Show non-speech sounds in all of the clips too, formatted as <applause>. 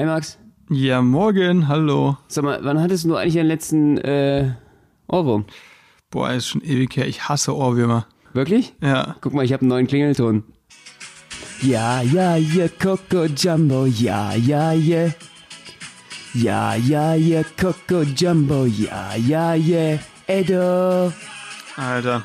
Hey Max, Ja, morgen, hallo. sag mal, wann hattest du eigentlich deinen letzten äh, Ohrwurm? Boah, ist schon ewig her. Ich hasse Ohrwürmer. Wirklich? Ja. Guck mal, ich habe einen neuen Klingelton. Ja, ja, yeah, Coco Jumbo, ja, ja, yeah. Ja, ja, yeah, Coco Jumbo, ja, ja, yeah. Edo. Alter.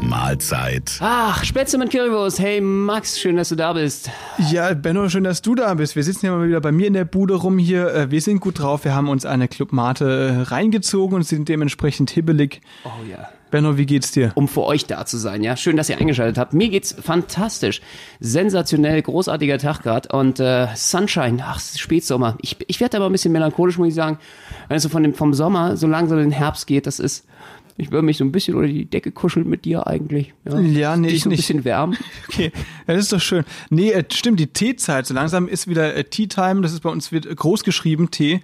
Mahlzeit. Ach, Spätzle mit Currywurst. Hey Max, schön, dass du da bist. ja, Benno, schön, dass du da bist. Wir sitzen ja mal wieder bei mir in der Bude rum hier. Äh, Wir sind gut drauf. Wir haben uns eine Clubmate äh, reingezogen und sind dementsprechend hibbelig. Oh ja. Benno, wie geht's dir? um für euch da zu sein. Ja, schön, dass ihr eingeschaltet habt. Mir geht's fantastisch, sensationell, großartiger Tag gerade und äh, Sunshine. Ach, es ist Spätsommer. Ich, ich werde aber ein bisschen melancholisch, muss ich sagen, wenn es so von dem vom Sommer so langsam in den Herbst geht. Das ist, ich würde mich so ein bisschen unter die Decke kuscheln mit dir eigentlich. Ja, Ja, nee, Dich ich so ein nicht. bisschen wärmen. <laughs> Okay, ja, das ist doch schön. Nee, äh, stimmt, die Teezeit. So langsam ist wieder äh, Tea Time. Das ist bei uns wird groß geschrieben, Tee.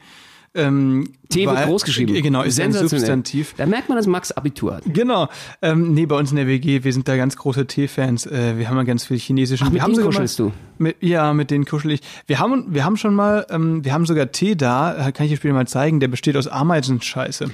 Ähm, Tee wird groß geschrieben. Äh, Genau, ist ein. Substantiv. Da merkt man, dass Max Abitur hat. Genau. Ähm, nee, bei uns in der WG, wir sind da ganz große Tee-Fans. Äh, wir haben ja ganz viel chinesischen. Ach, mit wir haben denen kuschelst mal, du? Mit, ja, mit denen kuschel ich. Wir haben, wir haben schon mal, ähm, wir haben sogar Tee da, äh, kann ich dir später mal zeigen, der besteht aus Ameisenscheiße.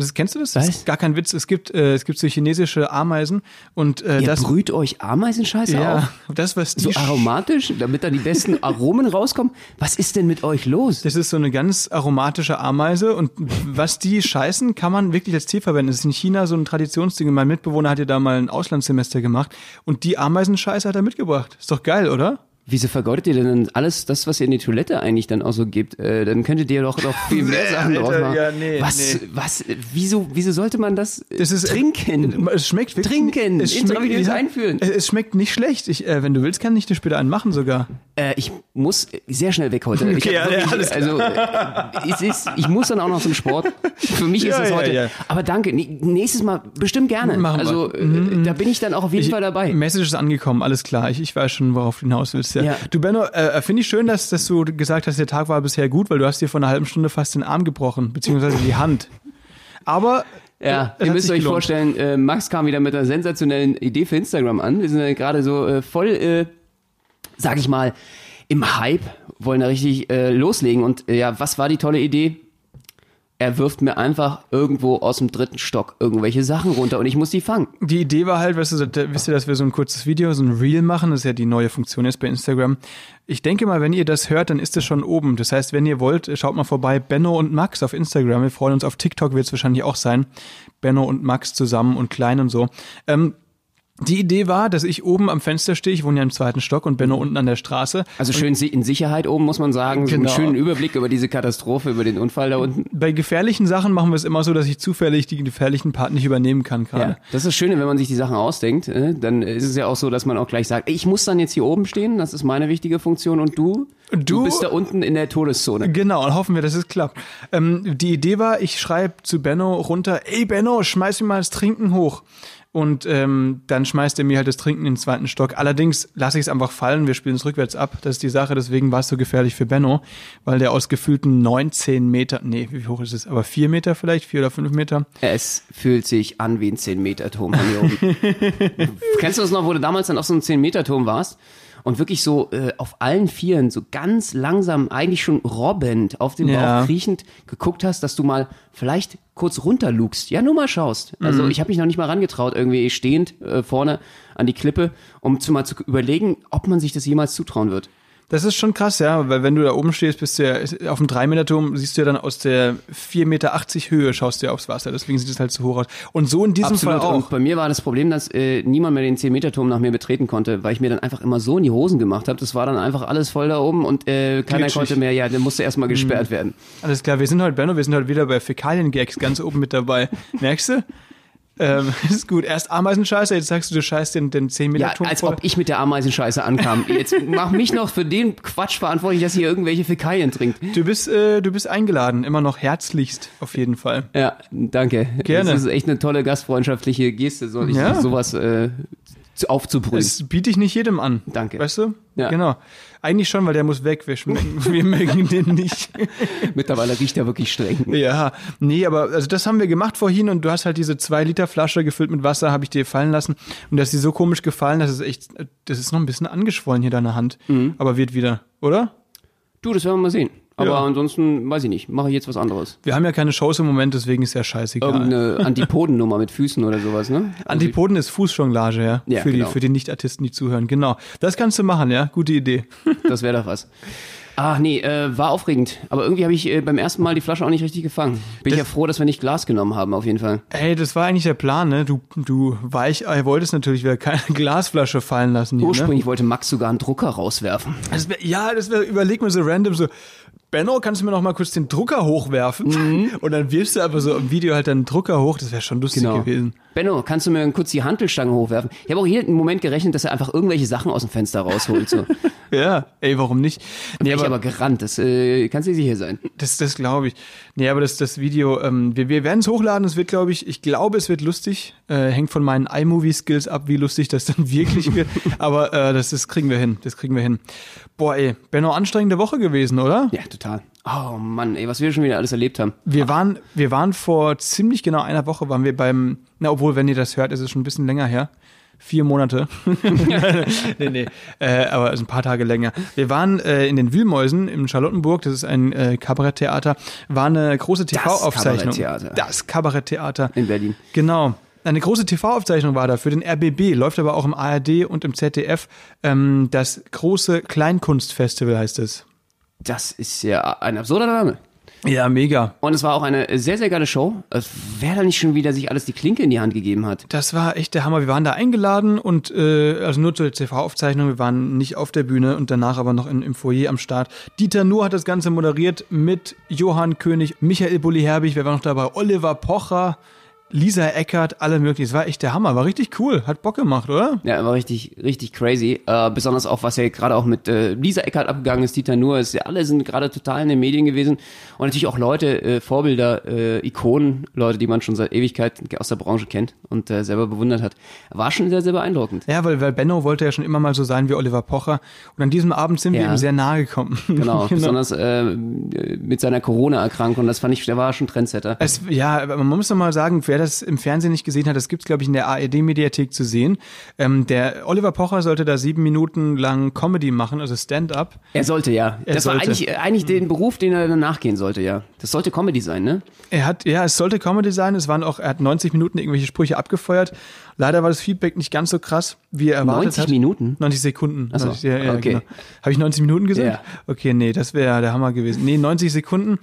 Das ist, kennst du das? Das Was? ist gar kein Witz. Es gibt, äh, es gibt so chinesische Ameisen und äh, Ihr das. brüht euch Ameisenscheiße ja, auf? das, was die So sch- aromatisch, damit da die besten <laughs> Aromen rauskommen? Was ist denn mit euch los? Das ist so eine ganz aromatische Ameise und was die scheißen, kann man wirklich als Tee verwenden. Das ist in China so ein Traditionsding. Mein Mitbewohner hat ja da mal ein Auslandssemester gemacht und die Ameisenscheiße hat er mitgebracht. Ist doch geil, oder? Wieso vergeudet ihr denn alles das, was ihr in die Toilette eigentlich dann auch so gebt? Äh, dann könntet ihr doch noch viel mehr Sachen draus Alter, machen. ja, nee, was, nee. was, wieso, wieso sollte man das, äh, Das ist trinken? Es schmeckt wirklich. Trinken. Es darf ich ja, einführen. Es, es schmeckt nicht schlecht. Ich, äh, wenn du willst, kann ich dir später einen machen sogar. Äh, ich muss sehr schnell weg heute. Ich Okay, ja, wirklich, alles also, äh, es ist, ich muss dann auch noch zum Sport. Für mich <laughs> ist es ja, heute. ja. Aber danke. Nee, Nächstes Mal bestimmt gerne. Machen wir. Mhm, also, äh, da bin ich dann auch auf jeden Fall dabei. Message ist angekommen, alles klar. Ich, ich weiß schon, worauf du hinaus willst. Ja. Ja. Du, Benno, äh, finde ich schön, dass, dass du gesagt hast, der Tag war bisher gut, weil du hast dir vor einer halben Stunde fast den Arm gebrochen, beziehungsweise die Hand. Aber Ja, es ihr müsst euch gelohnt. vorstellen, äh, Max kam wieder mit einer sensationellen Idee für Instagram an. Wir sind ja gerade so äh, voll, äh, sag ich mal, im Hype, wollen da richtig äh, loslegen. Und äh, ja, was war die tolle Idee? Er wirft mir einfach irgendwo aus dem dritten Stock irgendwelche Sachen runter und ich muss die fangen. Die Idee war halt, weißt du, wisst ihr, dass wir so ein kurzes Video, so ein Reel machen, das ist ja die neue Funktion jetzt bei Instagram. Ich denke mal, wenn ihr das hört, dann ist es schon oben. Das heißt, wenn ihr wollt, schaut mal vorbei, Benno und Max auf Instagram. Wir freuen uns auf TikTok, wird es wahrscheinlich auch sein. Benno und Max zusammen und klein und so. Ähm, die Idee war, dass ich oben am Fenster stehe, ich wohne ja im zweiten Stock und Benno unten an der Straße. Also schön in Sicherheit oben, muss man sagen. So einen Genau. schönen Überblick über diese Katastrophe, über den Unfall da unten. Bei gefährlichen Sachen machen wir es immer so, dass ich zufällig die gefährlichen Part nicht übernehmen kann gerade. Ja, das ist das Schöne, wenn man sich die Sachen ausdenkt, äh, dann ist es ja auch so, dass man auch gleich sagt, ich muss dann jetzt hier oben stehen, das ist meine wichtige Funktion und du, Du- bist da unten in der Todeszone. Genau, und hoffen wir, dass es klappt. Ähm, die Idee war, ich schreibe zu Benno runter, ey Benno, schmeiß mir mal das Trinken hoch. Und ähm, dann schmeißt er mir halt das Trinken in den zweiten Stock. Allerdings lasse ich es einfach fallen, wir spielen es rückwärts ab. Das ist die Sache, deswegen war es so gefährlich für Benno, weil der aus gefühlten 19 Meter, nee, wie hoch ist es? Aber vier Meter vielleicht, vier oder fünf Meter. Es fühlt sich an wie ein 10-Meter-Turm von hier oben. <laughs> Kennst du das noch, wo du damals dann auf so einem 10-Meter-Turm warst? Und wirklich so äh, auf allen Vieren, so ganz langsam, eigentlich schon robbend, auf dem Ja. Bauch kriechend geguckt hast, dass du mal vielleicht kurz runterlugst. Ja, nur mal schaust. Also Mhm. ich habe mich noch nicht mal rangetraut, irgendwie stehend äh, vorne an die Klippe, um zu mal zu überlegen, ob man sich das jemals zutrauen wird. Das ist schon krass, ja, weil wenn du da oben stehst, bist du ja auf dem 3-Meter-Turm, siehst du ja dann aus der 4,80 Meter Höhe, schaust du ja aufs Wasser, deswegen sieht es halt so hoch aus. Und so in diesem Absolut. Fall auch. Und bei mir war das Problem, dass äh, niemand mehr den 10-Meter-Turm nach mir betreten konnte, weil ich mir dann einfach immer so in die Hosen gemacht habe. Das war dann einfach alles voll da oben und äh, keiner Glitschig. konnte mehr, ja, der musste erstmal gesperrt werden. Alles klar, wir sind heute, Benno, wir sind heute wieder bei Fäkalien-Gags ganz oben mit dabei. Merkst du? Ähm, <laughs> ist gut. Erst Ameisenscheiße, jetzt sagst du, du scheißt den, den 10 Meter Ja, Turm als voll. ob ich mit der Ameisenscheiße ankam. Jetzt mach mich noch für den Quatsch verantwortlich, dass hier irgendwelche Fäkalien trinkt. Du bist, äh, du bist eingeladen, immer noch herzlichst, auf jeden Fall. Ja, danke. Gerne. Das ist echt eine tolle gastfreundschaftliche Geste, so, ich, Ja. sowas äh, aufzubrühen. Das biete ich nicht jedem an. Danke. Weißt du? Ja. Genau. Eigentlich schon, weil der muss weg. Wir, <laughs> wir mögen den nicht. <laughs> Mittlerweile riecht er wirklich streng. Ja, nee, aber also das haben wir gemacht vorhin und du hast halt diese zwei Liter Flasche gefüllt mit Wasser, habe ich dir fallen lassen und das ist dir so komisch gefallen, dass es echt, das ist noch ein bisschen angeschwollen hier deine Hand, Mhm. aber wird wieder, oder? Du, das werden wir mal sehen. Aber Ja. ansonsten, weiß ich nicht, mache ich jetzt was anderes. Wir haben ja keine Shows im Moment, deswegen ist ja scheißegal. Irgendeine Antipodennummer mit Füßen oder sowas, ne? Antipoden ist Fußjonglage, ja, Ja, für genau. die für die Nicht-Artisten, die zuhören. Genau, das kannst du machen, ja, gute Idee. <laughs> Das wäre doch was. Ach nee, äh, war aufregend. Aber irgendwie habe ich äh, beim ersten Mal die Flasche auch nicht richtig gefangen. Bin ich ja froh, dass wir nicht Glas genommen haben, auf jeden Fall. Ey, das war eigentlich der Plan, ne? Du du Weichei wolltest natürlich wieder keine <laughs> Glasflasche fallen lassen. Hier, ne? Ursprünglich wollte Max sogar einen Drucker rauswerfen. Das wär, ja, das wäre, überleg mir so random so, Benno, kannst du mir noch mal kurz den Drucker hochwerfen? Mhm. <laughs> Und dann wirfst du aber so im Video halt deinen Drucker hoch, das wäre schon lustig Genau. gewesen. Benno, kannst du mir kurz die Hantelstange hochwerfen? Ich habe auch hier einen Moment gerechnet, dass er einfach irgendwelche Sachen aus dem Fenster rausholt. So. <laughs> Ja, ey, warum nicht? Nee, Nee, ich aber gerannt, das äh, kannst du sicher sein. Das, das glaube ich. Nee, aber das, das Video, ähm, wir, wir werden es hochladen. Es wird, glaube ich, ich glaube, es wird lustig. Äh, hängt von meinen iMovie-Skills ab, wie lustig das dann <laughs> wirklich wird. aber äh, das, das kriegen wir hin. Das kriegen wir hin. Boah, ey, Benno, anstrengende Woche gewesen, oder? Ja, total. Oh Mann, ey, was wir schon wieder alles erlebt haben. Wir waren, wir waren vor ziemlich genau einer Woche, waren wir beim, na, obwohl, wenn ihr das hört, ist es schon ein bisschen länger her. Vier Monate. <laughs> nee, nee. Äh, aber also ein paar Tage länger. Wir waren äh, in den Wühlmäusen in Charlottenburg, das ist ein äh, Kabaretttheater, war eine große TV-Aufzeichnung. Kabaretttheater. Das Kabaretttheater. In Berlin. Genau. Eine große TV-Aufzeichnung war da für den RBB, läuft aber auch im ARD und im ZDF. Ähm, das große Kleinkunstfestival heißt es. Das ist ja ein absurder Name. Ja, mega. Und es war auch eine sehr, sehr geile Show. Wer da nicht schon wieder sich alles die Klinke in die Hand gegeben hat. Das war echt der Hammer. Wir waren da eingeladen und äh, also nur zur TV-Aufzeichnung. Wir waren nicht auf der Bühne und danach aber noch in, im Foyer am Start. Dieter Nuhr hat das Ganze moderiert mit Johann König, Michael Bulli-Herbig, wer war noch dabei? Oliver Pocher, Lisa Eckert, alle möglichen. Es war echt der Hammer. War richtig cool. Hat Bock gemacht, oder? Ja, war richtig, richtig crazy. Äh, besonders auch, was ja gerade auch mit äh, Lisa Eckert abgegangen ist, Dieter Nuhr, ist ja alle sind gerade total in den Medien gewesen. Und natürlich auch Leute, äh, Vorbilder, äh, Ikonen, Leute, die man schon seit Ewigkeit aus der Branche kennt und äh, selber bewundert hat. War schon sehr, sehr beeindruckend. Ja, weil, weil Benno wollte ja schon immer mal so sein wie Oliver Pocher. Und an diesem Abend sind wir Ja. ihm sehr nahe gekommen. <laughs> <laughs> Genau, besonders äh, mit seiner Corona-Erkrankung. Das fand ich, der war schon Trendsetter. Es, ja, aber man muss noch mal sagen, wer das im Fernsehen nicht gesehen hat, das gibt's glaube ich in der ARD-Mediathek zu sehen. Ähm, der Oliver Pocher sollte da sieben Minuten lang Comedy machen, also Stand-up. Er sollte ja. Er das war sollte. eigentlich, äh, eigentlich den Beruf, den er dann nachgehen sollte, ja. Das sollte Comedy sein, ne? Er hat, ja, es sollte Comedy sein. Es waren auch, er hat 90 Minuten irgendwelche Sprüche abgefeuert. Leider war das Feedback nicht ganz so krass, wie er erwartet 90 hat. Minuten? 90 Sekunden. Ach so, 90, ja, ja, okay. genau. Habe ich 90 Minuten gesagt? Ja. Okay, nee, das wäre der Hammer gewesen. Nee, 90 Sekunden.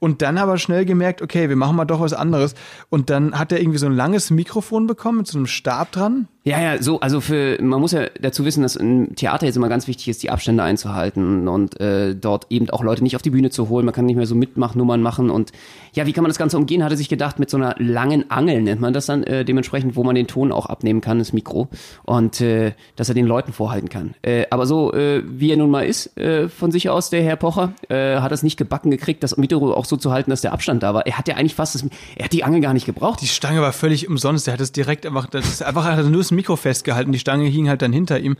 Und dann aber schnell gemerkt, okay, wir machen mal doch was anderes. Und dann hat er irgendwie so ein langes Mikrofon bekommen mit so einem Stab dran. Ja, ja, so, also für, man muss ja dazu wissen, dass im Theater jetzt immer ganz wichtig ist, die Abstände einzuhalten und äh, dort eben auch Leute nicht auf die Bühne zu holen. Man kann nicht mehr so Mitmachnummern machen und ja, wie kann man das Ganze umgehen? Hat er sich gedacht, mit so einer langen Angel nennt man das dann äh, dementsprechend, wo man den Ton auch abnehmen kann, das Mikro und äh, dass er den Leuten vorhalten kann. Äh, aber so, äh, wie er nun mal ist, äh, von sich aus, der Herr Pocher, äh, hat es nicht gebacken gekriegt, das Mikro auch so zu halten, dass der Abstand da war. Er hat ja eigentlich fast, das, er hat die Angel gar nicht gebraucht. Die Stange war völlig umsonst. Er hat es direkt einfach, das ist einfach hat nur das Mikro festgehalten. Die Stange hing halt dann hinter ihm.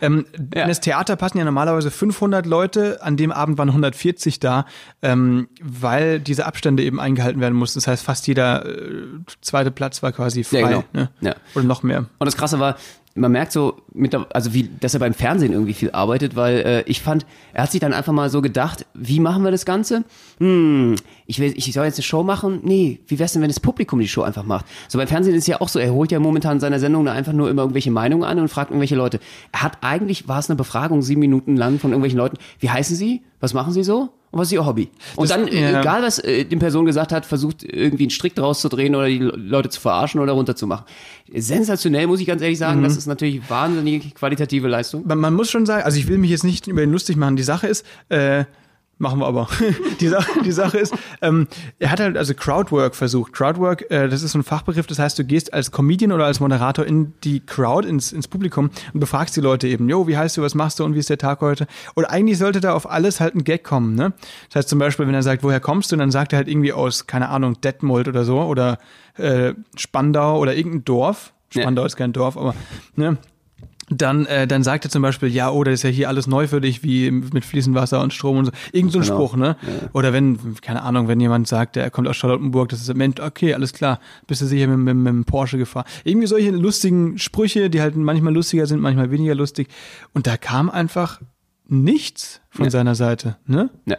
Ähm, Ja. In das Theater passen ja normalerweise 500 Leute. An dem Abend waren 140 da, ähm, weil diese Abstände eben eingehalten werden mussten. Das heißt, fast jeder äh, zweite Platz war quasi frei. Ja, genau. ne? Ja. Oder noch mehr. Und das Krasse war, man merkt so, mit der, also wie, dass er beim Fernsehen irgendwie viel arbeitet, weil äh, ich fand, er hat sich dann einfach mal so gedacht, wie machen wir das Ganze? Hm, ich, will, ich soll jetzt eine Show machen? Nee, wie wär's denn, wenn das Publikum die Show einfach macht? So beim Fernsehen ist ja auch so, er holt ja momentan in seiner Sendung einfach nur immer irgendwelche Meinungen an und fragt irgendwelche Leute. Er hat eigentlich, war es eine Befragung sieben Minuten lang von irgendwelchen Leuten, wie heißen sie? Was machen sie so? Und was ist ihr Hobby? Und Das- dann, ja. egal was äh, die Person gesagt hat, versucht irgendwie einen Strick draus zu drehen oder die Le- Leute zu verarschen oder runterzumachen. Sensationell, muss ich ganz ehrlich sagen. Das ist natürlich wahnsinnige qualitative Leistung. Man, man muss schon sagen, also ich will mich jetzt nicht über ihn lustig machen. Die Sache ist, äh, Machen wir aber. <laughs> die, Sache, die Sache ist, ähm, er hat halt also Crowdwork versucht. Crowdwork, äh, das ist so ein Fachbegriff, das heißt, du gehst als Comedian oder als Moderator in die Crowd, ins, ins Publikum und befragst die Leute eben, jo, wie heißt du, was machst du und wie ist der Tag heute? Und eigentlich sollte da auf alles halt ein Gag kommen, ne? Das heißt zum Beispiel, wenn er sagt, woher kommst du, dann sagt er halt irgendwie aus, keine Ahnung, Detmold oder so oder äh, Spandau oder irgendein Dorf. Spandau ja. ist kein Dorf, aber ne? Dann, äh, dann sagt er zum Beispiel, ja, oh, das ist ja hier alles neu für dich, wie mit fließendem Wasser und Strom und so. Irgend so ein genau. Spruch, ne? Ja. Oder wenn, keine Ahnung, wenn jemand sagt, er kommt aus Charlottenburg, das ist Mensch, okay, alles klar, bist du sicher mit, mit, mit dem Porsche gefahren. Irgendwie solche lustigen Sprüche, die halt manchmal lustiger sind, manchmal weniger lustig. Und da kam einfach nichts von ja. seiner Seite, ne? Ja.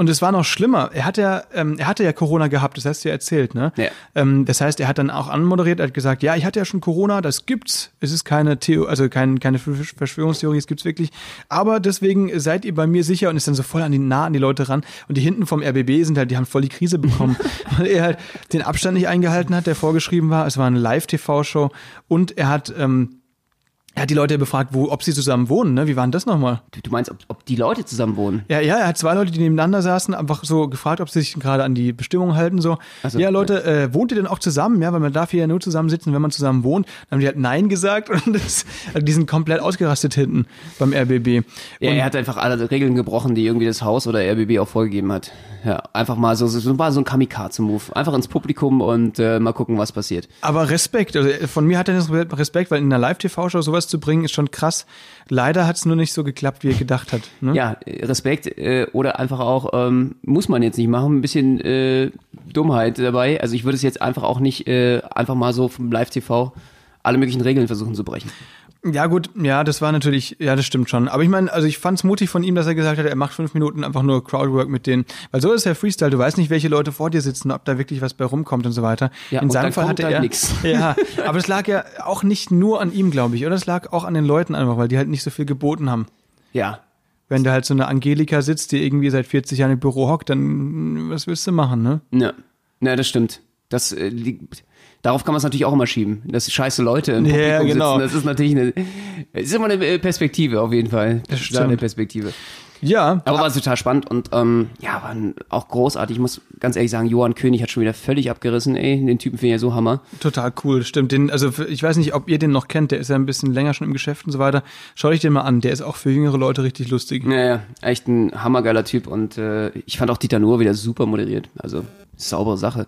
Und es war noch schlimmer. Er hat ja, ähm, er hatte ja Corona gehabt, das hast du ja erzählt, ne? Ja. Ähm, das heißt, er hat dann auch anmoderiert, er hat gesagt, ja, ich hatte ja schon Corona, das gibt's. Es ist keine Theo, also kein, keine Verschwörungstheorie, es gibt's wirklich. Aber deswegen seid ihr bei mir sicher und ist dann so voll an die nah an die Leute ran. Und die hinten vom RBB sind halt, die haben voll die Krise bekommen, <laughs> weil er halt den Abstand nicht eingehalten hat, der vorgeschrieben war. Es war eine Live-TV-Show und er hat ähm, er hat die Leute befragt, wo, ob sie zusammen wohnen, ne? Wie war denn das nochmal? Du, du meinst, ob, ob die Leute zusammen wohnen? Ja, ja, er hat zwei Leute, die nebeneinander saßen, einfach so gefragt, ob sie sich gerade an die Bestimmungen halten, so. Also, ja, Leute, äh, wohnt ihr denn auch zusammen? Ja, weil man darf hier ja nur zusammensitzen, wenn man zusammen wohnt. Dann haben die halt Nein gesagt <laughs> und das, also die sind komplett ausgerastet hinten beim RBB. Ja, er hat einfach alle Regeln gebrochen, die irgendwie das Haus oder RBB auch vorgegeben hat. Ja, einfach mal so, so, war so ein Kamikaze-Move. Einfach ins Publikum und äh, mal gucken, was passiert. Aber Respekt, also von mir hat er Respekt, weil in einer Live-TV-Show sowas zu bringen, ist schon krass. Leider hat es nur nicht so geklappt, wie er gedacht hat. Ne? Ja, Respekt äh, oder einfach auch, ähm, muss man jetzt nicht machen, ein bisschen äh, Dummheit dabei. Also ich würde es jetzt einfach auch nicht äh, einfach mal so vom Live-TV alle möglichen Regeln versuchen zu brechen. Ja, gut, ja, das war natürlich, ja, das stimmt schon. Aber ich meine, also ich fand es mutig von ihm, dass er gesagt hat, er macht fünf Minuten einfach nur Crowdwork mit denen. Weil so ist ja Freestyle, du weißt nicht, welche Leute vor dir sitzen, ob da wirklich was bei rumkommt und so weiter. Ja, In seinem Fall hatte er. Nix. <laughs> Ja, aber es lag ja auch nicht nur an ihm, glaube ich, oder? Es lag auch an den Leuten einfach, weil die halt nicht so viel geboten haben. Ja. Wenn da halt so eine Angelika sitzt, die irgendwie seit 40 Jahren im Büro hockt, dann was willst du machen, ne? Ja. Ja, das stimmt. Das äh, liegt darauf kann man es natürlich auch immer schieben, dass scheiße Leute im Publikum ja, genau. sitzen. Das ist natürlich eine, ist immer eine Perspektive auf jeden Fall. Das stimmt. Eine Perspektive. Ja. Aber war total spannend und ähm, ja, war auch großartig. Ich muss ganz ehrlich sagen, Johann König hat schon wieder völlig abgerissen, ey. Den Typen finde ich ja so Hammer. Total cool, stimmt. Den, also ich weiß nicht, ob ihr den noch kennt, der ist ja ein bisschen länger schon im Geschäft und so weiter. Schaut euch den mal an, der ist auch für jüngere Leute richtig lustig. Ja, ja, echt ein hammergeiler Typ und äh, ich fand auch Dieter Nuhr wieder super moderiert. Also saubere Sache.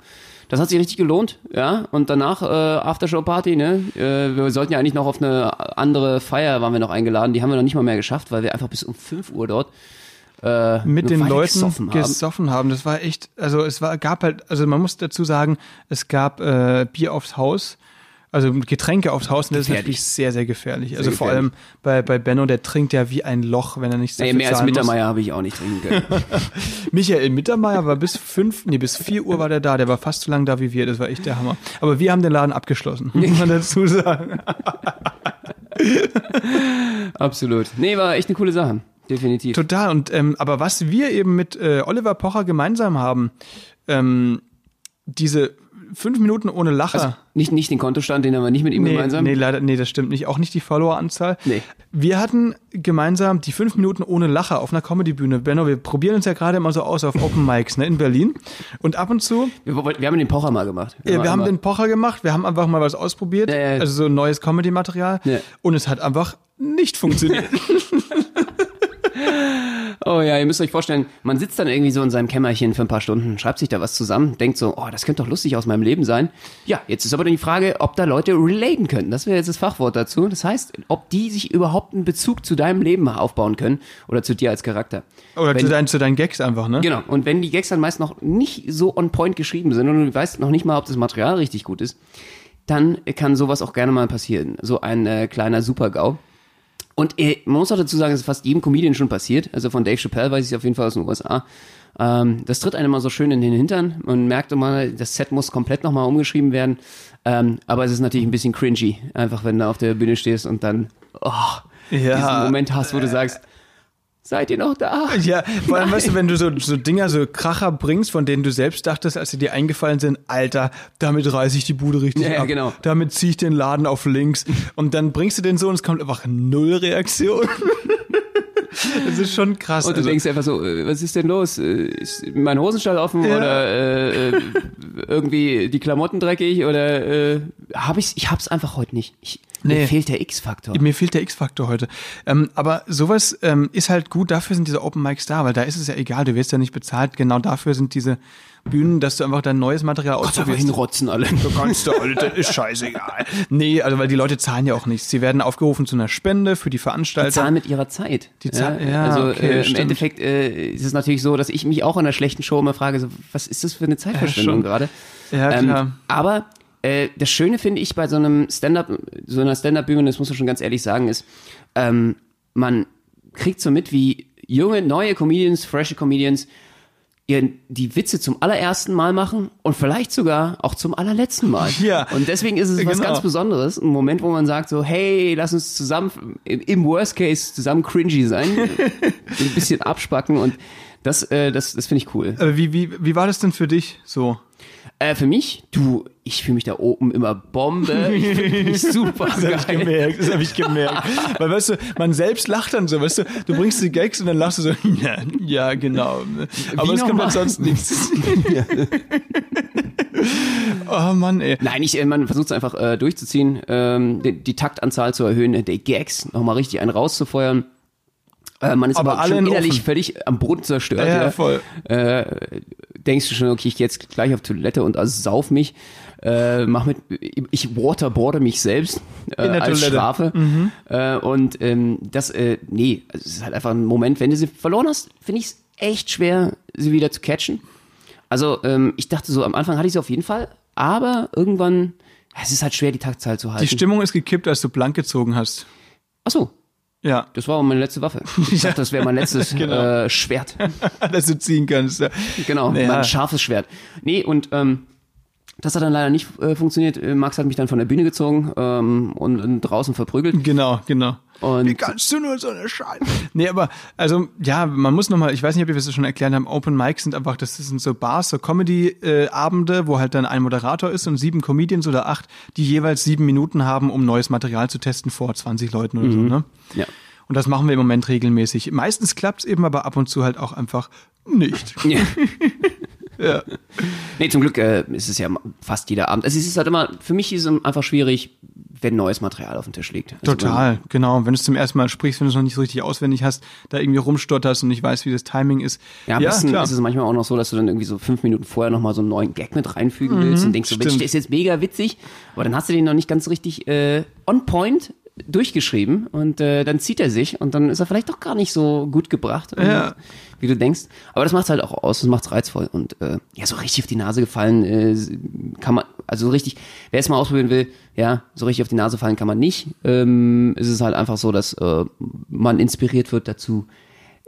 Das hat sich richtig gelohnt, ja. Und danach äh, Aftershow-Party, ne? Äh, wir sollten ja eigentlich noch auf eine andere Feier waren wir noch eingeladen. Die haben wir noch nicht mal mehr geschafft, weil wir einfach bis um 5 Uhr dort äh, mit den Leuten gesoffen haben. gesoffen haben. Das war echt, also es war, gab halt, also man muss dazu sagen, es gab äh, Bier aufs Haus also Getränke aufs Haus, und das ist natürlich sehr, sehr gefährlich. Sehr also gefährlich. vor allem bei, bei Benno, der trinkt ja wie ein Loch, wenn er nicht nee, mehr als Mittermeier habe ich auch nicht trinken können. <laughs> Michael Mittermeier war bis fünf, nee, bis vier Uhr war der da. Der war fast so lang da wie wir. Das war echt der Hammer. Aber wir haben den Laden abgeschlossen, muss man <laughs> dazu sagen. <laughs> Absolut. Nee, war echt eine coole Sache. Definitiv. Total. Und ähm, aber was wir eben mit äh, Oliver Pocher gemeinsam haben, ähm, diese fünf Minuten ohne Lacher. Also nicht, nicht den Kontostand, den haben wir nicht mit ihm nee, gemeinsam. Nee, leider, nee, das stimmt nicht. Auch nicht die Followeranzahl. Nee. Wir hatten gemeinsam die fünf Minuten ohne Lacher auf einer Comedy-Bühne. Benno, wir probieren uns ja gerade immer so aus auf Open Mics, ne, in Berlin. Und ab und zu. Wir, wir haben den Pocher mal gemacht. Wir, ja, wir haben den Pocher gemacht. Wir haben einfach mal was ausprobiert. Ja, ja. Also so neues Comedy-Material. Und es hat einfach nicht funktioniert. <laughs> <laughs> Oh ja, ihr müsst euch vorstellen, man sitzt dann irgendwie so in seinem Kämmerchen für ein paar Stunden, schreibt sich da was zusammen, denkt so, oh, das könnte doch lustig aus meinem Leben sein. Ja, jetzt ist aber die Frage, ob da Leute relaten können. Das wäre jetzt das Fachwort dazu. Das heißt, ob die sich überhaupt einen Bezug zu deinem Leben aufbauen können oder zu dir als Charakter. Oder wenn, zu, deinen, zu deinen Gags einfach, ne? Genau. Und wenn die Gags dann meist noch nicht so on point geschrieben sind und du weißt noch nicht mal, ob das Material richtig gut ist, dann kann sowas auch gerne mal passieren. So ein äh, kleiner Super-GAU. Und äh, man muss auch dazu sagen, es ist fast jedem Comedian schon passiert. Also von Dave Chappelle weiß ich auf jeden Fall aus den USA. Ähm, das tritt einem immer so schön in den Hintern. Man merkt immer, das Set muss komplett nochmal umgeschrieben werden. Ähm, aber es ist natürlich ein bisschen cringy, einfach wenn du auf der Bühne stehst und dann oh, ja. diesen Moment hast, wo du sagst, Seid ihr noch da? Ja, vor allem, Nein. weißt du, wenn du so, so Dinger, so Kracher bringst, von denen du selbst dachtest, als sie dir eingefallen sind, Alter, damit reiße ich die Bude richtig ja, ab. genau. Damit ziehe ich den Laden auf links. Und dann bringst du den so und es kommt einfach null Reaktion. <laughs> Das ist schon krass. Und du also, denkst einfach so, äh, was ist denn los? Äh, Ist mein Hosenstall offen Ja. oder äh, äh, irgendwie die Klamotten dreckig oder äh, hab ich's? Ich hab's einfach heute nicht. Ich, Nee. Mir fehlt der X-Faktor. Mir fehlt der X-Faktor heute. Ähm, aber sowas ähm, ist halt gut, dafür sind diese Open Mics da, weil da ist es ja egal, du wirst ja nicht bezahlt. Genau dafür sind diese Bühnen, dass du einfach dein neues Material ausprobierst. hinrotzen alle. Du kannst du, Alter, ist scheißegal. Nee, also weil die Leute zahlen ja auch nichts. Sie werden aufgerufen zu einer Spende für die Die Veranstalter. zahlen mit ihrer Zeit. Die Zahl- ja, also okay, äh, im stimmt. Endeffekt äh, ist es natürlich so, dass ich mich auch in einer schlechten Show immer frage, so, was ist das für eine Zeitverschwendung schon. gerade? Ja, klar. aber äh, das Schöne finde ich bei so einem Stand-up, so einer Stand-up-Bühne, das muss man schon ganz ehrlich sagen, ist, ähm, man kriegt so mit, wie junge, neue Comedians, frische Comedians die Witze zum allerersten Mal machen und vielleicht sogar auch zum allerletzten Mal. <laughs> Ja. Und deswegen ist es was Genau. ganz Besonderes, ein Moment, wo man sagt so, hey, lass uns zusammen, im, Worst Case zusammen cringy sein, <laughs> ein bisschen abspacken und das, äh, das, das finde ich cool. Aber wie, wie, wie war das denn für dich so? Äh, für mich, du, ich fühle mich da oben immer Bombe. Ich fühle mich <laughs> super Das habe ich gemerkt, das habe ich gemerkt. Weil weißt du, man selbst lacht dann so, weißt du, du bringst die Gags und dann lachst du so, <laughs> ja, ja genau. Aber es kommt dann sonst nichts. <laughs> oh Mann, ey. Nein, ich, äh, man versucht es einfach äh, durchzuziehen, ähm, die, die Taktanzahl zu erhöhen, äh, die Gags nochmal richtig einen rauszufeuern. Äh, man ist Aber aber, alle innerlich offen. völlig am Boden zerstört. Ja, ja. voll. Äh, denkst du schon, okay, ich gehe jetzt gleich auf Toilette und also sauf mich. Äh, mach mit, ich waterboarde mich selbst äh, als Toilette. Mhm. Strafe. Äh, und ähm, das, äh, nee, es ist halt einfach ein Moment, wenn du sie verloren hast, finde ich es echt schwer, sie wieder zu catchen. Also ähm, ich dachte so, am Anfang hatte ich sie auf jeden Fall, aber irgendwann, es ist halt schwer, die Taktzahl zu halten. Die Stimmung ist gekippt, als du blank gezogen hast. Ach so, Ja, das war meine letzte Waffe. <laughs> Ich dachte, das wäre mein letztes <laughs> Genau. äh, Schwert. <laughs> dass du ziehen kannst. Ja. Genau, Naja. mein scharfes Schwert. Nee, und ähm, das hat dann leider nicht äh, funktioniert. Äh, Max hat mich dann von der Bühne gezogen ähm, und, und draußen verprügelt. Genau, genau. Und- Wie kannst du nur so eine Scheiße? <laughs> Nee, aber, also, ja, man muss nochmal, ich weiß nicht, ob wir das schon erklärt haben, Open Mics sind einfach, das sind so Bars, so Comedy-Abende, wo halt dann ein Moderator ist und sieben Comedians oder acht, die jeweils sieben Minuten haben, um neues Material zu testen vor 20 Leuten oder so, ne? Ja. Und das machen wir im Moment regelmäßig. Meistens klappt's eben, aber ab und zu halt auch einfach nicht. ja. <laughs> Ja. Nee, zum Glück äh, ist es ja fast jeder Abend. Also es ist halt immer, für mich ist es einfach schwierig, wenn neues Material auf dem Tisch liegt. Also Total, genau. Wenn du es zum ersten Mal sprichst, wenn du es noch nicht so richtig auswendig hast, da irgendwie rumstotterst und nicht weißt, wie das Timing ist. Ja, am besten klar. ist es manchmal auch noch so, dass du dann irgendwie so fünf Minuten vorher nochmal so einen neuen Gag mit reinfügen willst und denkst so, Mensch, Mhm, der ist jetzt mega witzig, aber dann hast du den noch nicht ganz richtig äh, on point durchgeschrieben und äh, dann zieht er sich und dann ist er vielleicht doch gar nicht so gut gebracht, und, Ja. wie du denkst. Aber das macht's halt auch aus, das macht's reizvoll und äh, ja, so richtig auf die Nase gefallen äh, kann man, also so richtig, wer es mal ausprobieren will, ja, so richtig auf die Nase fallen kann man nicht. Ähm, es ist halt einfach so, dass äh, man inspiriert wird dazu,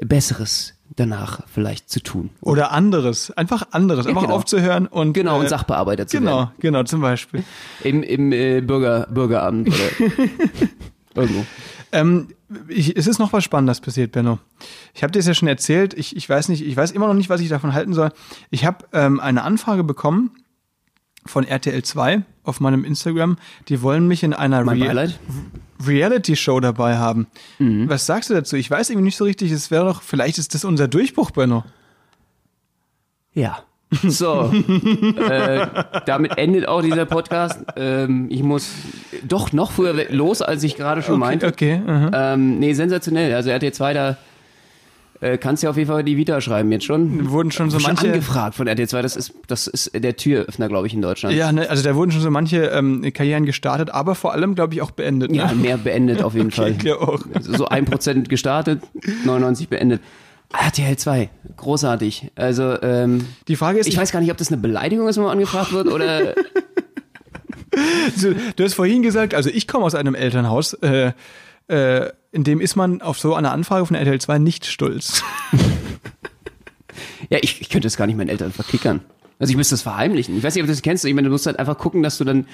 Besseres danach vielleicht zu tun. Oder anderes. Einfach anderes. Einfach genau. aufzuhören und. Genau, und äh, Sachbearbeiter zu Genau, werden. genau, zum Beispiel. Im, im äh, Bürger, Bürgeramt oder <laughs> irgendwo. Ähm, ich, es ist noch was Spannendes passiert, Benno. Ich habe dir das ja schon erzählt. Ich, ich weiß nicht, ich weiß immer noch nicht, was ich davon halten soll. Ich habe ähm, eine Anfrage bekommen von RTL 2 auf meinem Instagram. Die wollen mich in einer Mein Rea- Beileid. Reality-Show dabei haben. Mhm. Was sagst du dazu? Ich weiß irgendwie nicht so richtig. Es wäre doch, vielleicht ist das unser Durchbruch, Benno. Ja. <laughs> So, äh, damit endet auch dieser Podcast. Ähm, ich muss doch noch früher los, als ich gerade schon meinte. Okay, aha. Ähm, nee, sensationell. Also RT 2, da äh, kannst du ja auf jeden Fall die Vita schreiben jetzt schon. Wurden schon so schon manche. angefragt von RT 2. Das ist, das ist der Türöffner, glaube ich, in Deutschland. Ja, ne, also da wurden schon so manche ähm, Karrieren gestartet, aber vor allem, glaube ich, auch beendet. Ne? Ja, mehr beendet auf jeden <laughs> Fall. ich auch. So ein Prozent gestartet, 99% beendet. RTL 2, großartig. Also, ähm, Die Frage ist, ich weiß gar nicht, ob das eine Beleidigung ist, wenn man angefragt wird, oder <laughs> du, du hast vorhin gesagt, also ich komme aus einem Elternhaus, äh, äh, in dem ist man auf so eine Anfrage von RTL 2 nicht stolz. <laughs> ja, ich, ich könnte das gar nicht meinen Eltern verkickern. Also ich müsste das verheimlichen. Ich weiß nicht, ob du das kennst. Ich meine, du musst halt einfach gucken, dass du dann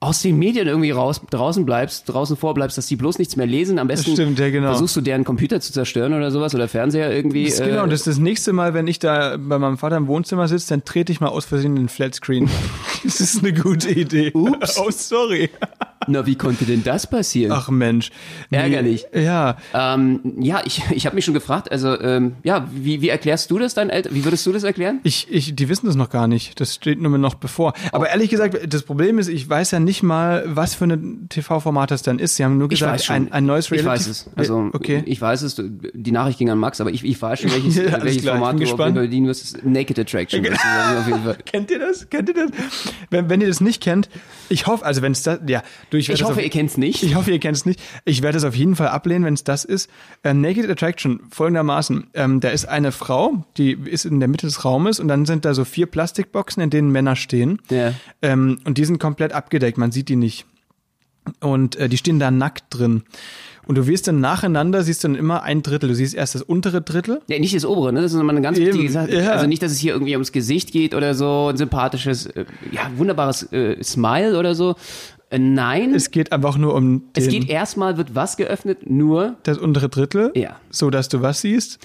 aus den Medien irgendwie raus, draußen bleibst, draußen vorbleibst, dass die bloß nichts mehr lesen. Am besten stimmt, ja, genau. versuchst du deren Computer zu zerstören oder sowas oder Fernseher irgendwie. Das ist genau, äh, das ist das nächste Mal, wenn ich da bei meinem Vater im Wohnzimmer sitze, dann trete ich mal aus Versehen den Flatscreen. <laughs> das ist eine gute Idee. Ups. Oh, sorry. Na, wie konnte denn das passieren? Ach Mensch. Nee, Ärgerlich. Ja. Ähm, ja, ich, ich habe mich schon gefragt, also ähm, ja, wie, wie erklärst du das deinen Eltern? Wie würdest du das erklären? Ich, ich, die wissen das noch gar nicht. Das steht nur noch bevor. Aber Oh. ehrlich gesagt, das Problem ist, ich weiß ja nicht mal, was für ein TV-Format das dann ist. Sie haben nur Ich gesagt, ein, ein neues Ich Reality. weiß es. Also okay. ich weiß es. Die Nachricht ging an Max, aber ich, ich weiß schon, welches, <laughs> Ja, welches klar, ich Format bin du auf gespannt. jeden Fall wirst. Naked Attraction. <laughs> auf. Kennt ihr das? Kennt ihr das? Wenn, wenn ihr das nicht kennt, ich hoffe, also wenn es das, ja, du, ich, Ich hoffe, auf, ihr kennt's nicht. Ich hoffe, ihr kennt es nicht. Ich werde es auf jeden Fall ablehnen, wenn es das ist. Äh, Naked Attraction, folgendermaßen. Ähm, da ist eine Frau, die ist in der Mitte des Raumes und dann sind da so vier Plastikboxen, in denen Männer stehen. Ja. Ähm, und die sind komplett abgedeckt, man sieht die nicht. Und äh, die stehen da nackt drin. Und du wirst dann nacheinander, siehst dann immer ein Drittel. Du siehst erst das untere Drittel. Ja, nicht das obere, ne? Das ist nochmal eine ganz wichtige Sache. ja. Also nicht, dass es hier irgendwie ums Gesicht geht oder so, ein sympathisches, äh, ja, wunderbares äh, Smile oder so. Äh, nein, es, Es geht einfach nur um den, geht erstmal, wird was geöffnet? Nur das untere Drittel. Ja. So dass du was siehst.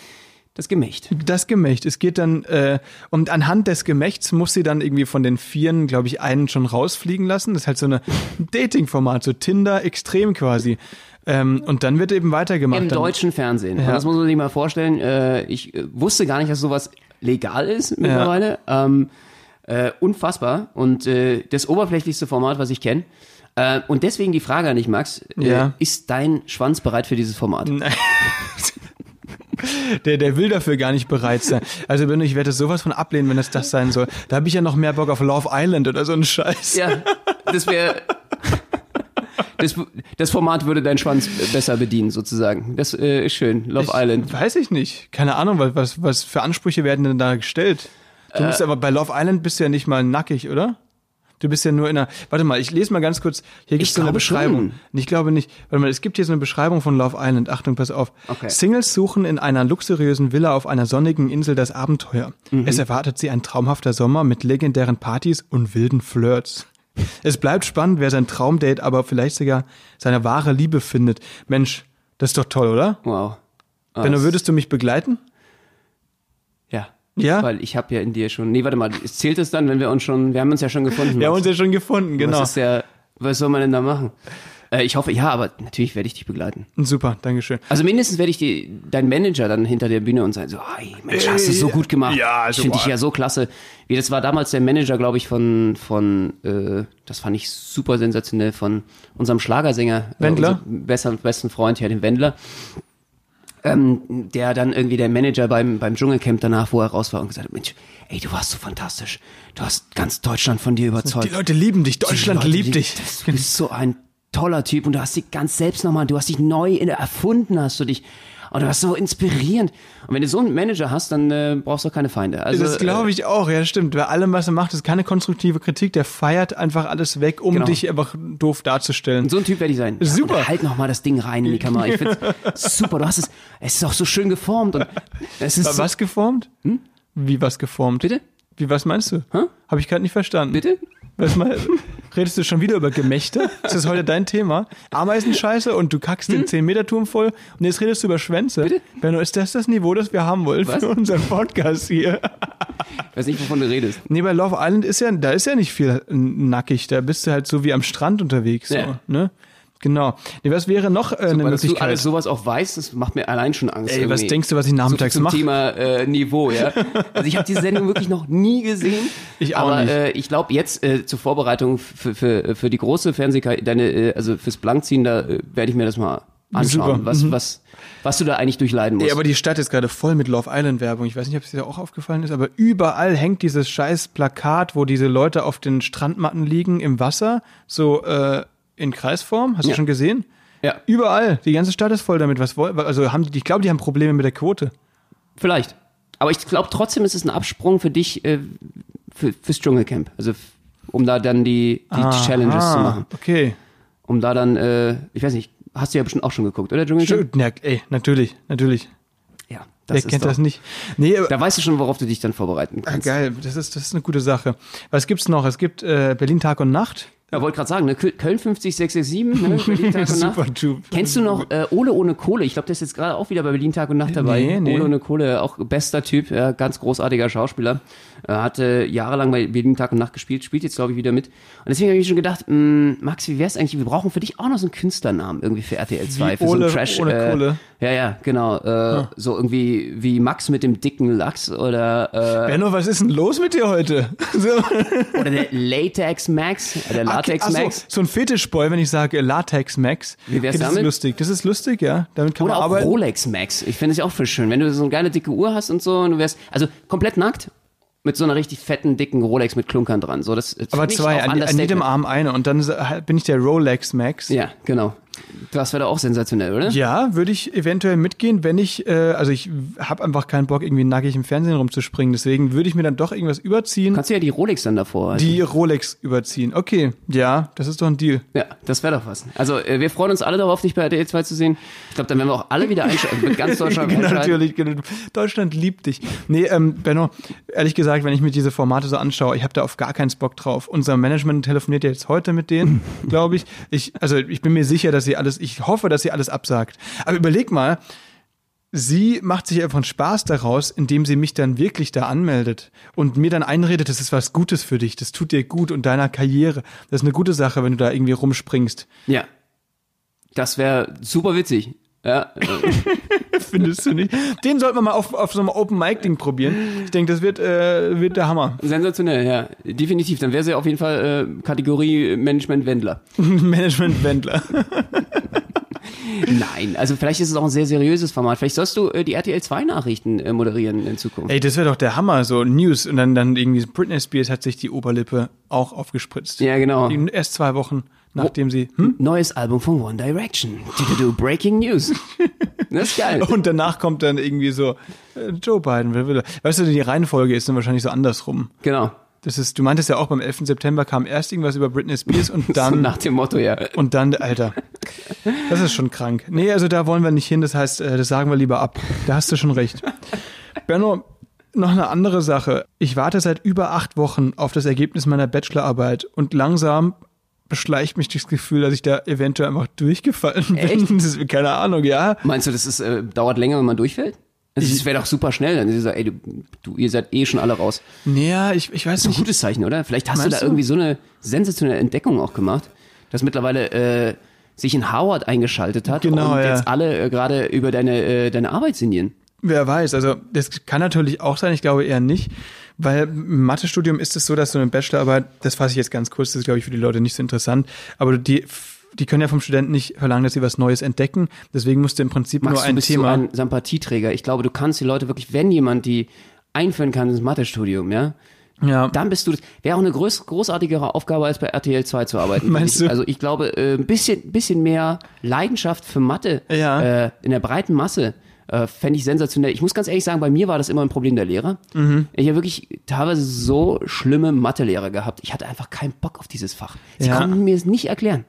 das Gemächt. Das Gemächt. Es geht dann, äh, und anhand des Gemächts muss sie dann irgendwie von den Vieren, glaube ich, einen schon rausfliegen lassen. Das ist halt so eine ein <laughs> Dating-Format, so Tinder extrem quasi. Ähm, und dann wird eben weitergemacht. Im dann, deutschen Fernsehen. Ja. das muss man sich mal vorstellen. Äh, ich äh, wusste gar nicht, dass sowas legal ist mittlerweile. Ähm, äh, unfassbar. Und äh, das oberflächlichste Format, was ich kenne. Äh, und deswegen die Frage an dich, Max. Äh, Ja. Ist dein Schwanz bereit für dieses Format? Der, der will dafür gar nicht bereit sein. Also Benno, ich werde sowas von ablehnen, wenn es das sein soll. Da habe ich ja noch mehr Bock auf Love Island oder so einen Scheiß. Ja, das wäre. Das, das Format würde deinen Schwanz besser bedienen, sozusagen. Das äh, ist schön. Love Ich- Island. Weiß ich nicht. Keine Ahnung, was, was, was für Ansprüche werden denn da gestellt? Du bist aber bei Love Island bist du ja nicht mal nackig, oder? Du bist ja nur in einer. Warte mal, ich lese mal ganz kurz. Hier gibt es so eine Beschreibung. schon. Ich glaube nicht. Warte mal, es gibt hier so eine Beschreibung von Love Island. Achtung, pass auf. Okay. Singles suchen in einer luxuriösen Villa auf einer sonnigen Insel das Abenteuer. Mhm. Es erwartet sie ein traumhafter Sommer mit legendären Partys und wilden Flirts. Es bleibt spannend, wer sein Traumdate, aber vielleicht sogar seine wahre Liebe findet. Mensch, das ist doch toll, oder? Wow. Ah, Benno, das- würdest du mich begleiten? Ja. Ja? Weil ich habe ja in dir schon. Nee, warte mal, zählt es dann, wenn wir uns schon. Wir haben uns ja schon gefunden. Wir haben uns ja schon gefunden, genau. Was ist der. Was soll man denn da machen? Äh, ich hoffe, ja, aber natürlich werde ich dich begleiten. Super, Dankeschön. Also mindestens werde ich die, dein Manager dann hinter der Bühne und sagen so, hey, Mensch, hast du so gut gemacht. ja, ich finde dich ja so klasse. Wie das war damals der Manager, glaube ich, von, von äh, das fand ich super sensationell, von unserem Schlagersänger, Wendler? äh, besten, besten Freund, ja, den Wendler. Ähm, der dann irgendwie der Manager beim, beim Dschungelcamp danach, wo er raus war und gesagt hat, Mensch, ey, du warst so fantastisch. Du hast ganz Deutschland von dir überzeugt. Die Leute lieben dich, Deutschland liebt dich. Das, du bist so ein toller Typ und du hast dich ganz selbst nochmal, du hast dich neu erfunden, hast du dich. Und du warst so inspirierend. Und wenn du so einen Manager hast, dann äh, brauchst du auch keine Feinde. Also, das glaube ich auch, ja, stimmt. Bei allem, was er macht, ist keine konstruktive Kritik. Der feiert einfach alles weg, um Genau. dich einfach doof darzustellen. äh, so ein Typ werde ich sein. Super. und halt noch mal das Ding rein in die Kamera. Ich finde <laughs> super. Du hast es, es ist auch so schön geformt und es ist so, was geformt? Wie was geformt? Hm? Bitte? Wie was meinst du? Hä? Habe ich gerade nicht verstanden. bitte. Mal, redest du schon wieder über Gemächte? Ist das heute dein Thema? Ameisenscheiße und du kackst den 10-Meter-Turm voll und jetzt redest du über Schwänze. Hm? Bitte? Benno, ist das das Niveau, das wir haben wollen Was? für unseren Podcast hier? Ich weiß nicht, wovon du redest. Nee, bei Love Island ist ja, da ist ja nicht viel nackig. Da bist du halt so wie am Strand unterwegs. So, Ja. ne? Genau. Nee, was wäre noch äh, eine Weil dass du Möglichkeit? alles sowas auch weißt, das macht mir allein schon Angst. Ey, was irgendwie. denkst du, was ich so nachmittags zum mache? Thema äh, Niveau, ja. <laughs> Also ich habe die Sendung wirklich noch nie gesehen. Ich auch aber, nicht. Äh, ich glaube jetzt äh, zur Vorbereitung für, für, für die große Fernsehkarriere, deine, äh, also fürs Blankziehen, da äh, werde ich mir das mal anschauen, Super. was, Mhm. was, was du da eigentlich durchleiden musst. Ey, aber die Stadt ist gerade voll mit Love Island Werbung. Ich weiß nicht, ob es dir auch aufgefallen ist, aber überall hängt dieses scheiß Plakat, wo diese Leute auf den Strandmatten liegen im Wasser, so äh, in Kreisform. Hast du Ja. schon gesehen? ja, Überall. Die ganze Stadt ist voll damit. Was woll- also haben die, ich glaube, die haben Probleme mit der Quote. vielleicht. Aber ich glaube trotzdem ist es ein Absprung für dich äh, für, fürs Dschungelcamp. Also um da dann die, die Challenges zu machen. Okay. Um da dann, äh, ich weiß nicht, hast du ja bestimmt auch schon geguckt, oder Dschungelcamp? Schön. Ja, ey, natürlich, natürlich. Ja, Wer das ist kennt doch, das nicht? Nee, aber, Da weißt du schon, worauf du dich dann vorbereiten ah, kannst. geil, das ist, das ist eine gute Sache. Was gibt's noch? Es gibt äh, Berlin Tag und Nacht. Ja, wollte gerade sagen, ne? Köln 50667, ne? <laughs> Berlin Tag und Nacht. Super Typ. Kennst du noch äh, Ole ohne Kohle? Ich glaube, der ist jetzt gerade auch wieder bei Berlin Tag und Nacht dabei. Nee, nee. Ole ohne Kohle, auch bester Typ, ja, ganz großartiger Schauspieler. Er hatte jahrelang bei Berlin Tag und Nacht gespielt, spielt jetzt, glaube ich, wieder mit. Und deswegen habe ich schon gedacht, mh, Max, wie wär's eigentlich, wir brauchen für dich auch noch so einen Künstlernamen irgendwie für RTL 2. Wie für so Ole einen Trash. ohne äh, Kohle. Ja, ja, genau. Äh, So irgendwie wie Max mit dem dicken Lachs oder, äh, Benno, was ist denn los mit dir heute? <laughs> So. oder der Latex Max, äh, der Latex So, Max. so ein Fetischboy, wenn ich sage Latex Max. Wie wär's das damit? ist lustig. Das ist lustig, ja. Damit kann Oder man auch arbeiten. Rolex Max. Ich finde es ja auch voll schön. Wenn du so eine geile dicke Uhr hast und so und du wärst, also komplett nackt mit so einer richtig fetten, dicken Rolex mit Klunkern dran. So, das, das Aber zwei, an, an jedem. Arm eine. Und dann sa- bin ich der Rolex Max. Ja, genau. Das wäre doch auch sensationell, oder? Ja, würde ich eventuell mitgehen, wenn ich, äh, also ich habe einfach keinen Bock, irgendwie nackig im Fernsehen rumzuspringen. Deswegen würde ich mir dann doch irgendwas überziehen, Kannst du ja die Rolex dann davor halten. die Rolex überziehen. Okay, ja, das ist doch ein Deal. Ja, das wäre doch was. Also, äh, wir freuen uns alle darauf, dich bei RTL 2 zu sehen. Ich glaube, dann werden wir auch alle wieder einschalten. Mit ganz <laughs> Deutschland Genau. Natürlich, genau. Deutschland liebt dich. Nee, ähm, Benno, ehrlich gesagt, wenn ich mir diese Formate so anschaue, ich habe da auf gar keinen Bock drauf. Unser Management telefoniert ja jetzt heute mit denen, <laughs> glaube ich. Ich. Also ich bin mir sicher, dass sie alles, ich hoffe, dass sie alles absagt. Aber überleg mal, sie macht sich einfach einen Spaß daraus, indem sie mich dann wirklich da anmeldet und mir dann einredet, das ist was Gutes für dich, das tut dir gut und deiner Karriere. Das ist eine gute Sache, wenn du da irgendwie rumspringst. Ja. Das wäre super witzig. Ja, <laughs> Findest du nicht? Den sollten wir mal auf, auf so einem Open-Mic-Ding probieren. Ich denke, das wird, äh, wird der Hammer. sensationell, ja. Definitiv. Dann wäre sie auf jeden Fall äh, Kategorie Management-Wendler. <laughs> Management-Wendler. <laughs> Nein, also vielleicht ist es auch ein sehr seriöses Format. Vielleicht sollst du äh, die RTL 2 Nachrichten äh, moderieren in Zukunft. Ey, das wäre doch der Hammer, so News. Und dann, dann irgendwie Britney Spears hat sich die Oberlippe auch aufgespritzt. Ja, genau. Erst zwei Wochen, nachdem sie. Hm? Neues Album von One Direction. Breaking News. Das ist geil. <laughs> Und danach kommt dann irgendwie so äh, Joe Biden. Weißt du, die Reihenfolge ist dann wahrscheinlich so andersrum. Genau. Das ist, du meintest ja auch beim 11. September kam erst irgendwas über Britney Spears und <laughs> So dann nach dem Motto, ja. und dann, Alter, das ist schon krank. Nee, also da wollen wir nicht hin, das heißt, äh, das sagen wir lieber ab. Da hast du schon recht. <laughs> Benno, noch eine andere Sache. Ich warte seit über acht Wochen auf das Ergebnis meiner Bachelorarbeit und langsam beschleicht mich das Gefühl, dass ich da eventuell einfach durchgefallen bin. <laughs> Ist, keine Ahnung, ja. Meinst du, das ist, äh, dauert länger, wenn man durchfällt? Also, das wäre doch super schnell. Dann ist es so, ey, du, du, ihr seid eh schon alle raus. Naja, ich, ich weiß Das ist ein nicht. gutes Zeichen, oder? Vielleicht hast Meinst du da du? irgendwie so eine sensationelle Entdeckung auch gemacht, dass mittlerweile äh, sich in Howard eingeschaltet hat Genau, und ja. jetzt alle äh, gerade über deine, äh, deine Arbeit sinnieren. Wer weiß, also das kann natürlich auch sein, ich glaube eher nicht, weil im Mathestudium ist es so, dass so eine Bachelorarbeit, das fasse ich jetzt ganz kurz, das ist glaube ich für die Leute nicht so interessant, aber die, die können ja vom Studenten nicht verlangen, dass sie was Neues entdecken, deswegen musst du im Prinzip Max, nur du ein bist Thema. so ein Sympathieträger. Ich glaube, du kannst die Leute wirklich, wenn jemand die einführen kann ins Mathestudium, ja, ja, dann bist du, wäre auch eine groß, großartigere Aufgabe, als bei RTL 2 zu arbeiten. Meinst ich, du? Also ich glaube, äh, ein bisschen, bisschen mehr Leidenschaft für Mathe Ja. äh, in der breiten Masse äh, fände ich sensationell. Ich muss ganz ehrlich sagen, bei mir war das immer ein Problem der Lehrer. Mhm. Ich habe wirklich teilweise so schlimme Mathelehrer gehabt. Ich hatte einfach keinen Bock auf dieses Fach. Sie Ja. konnten mir es nicht erklären.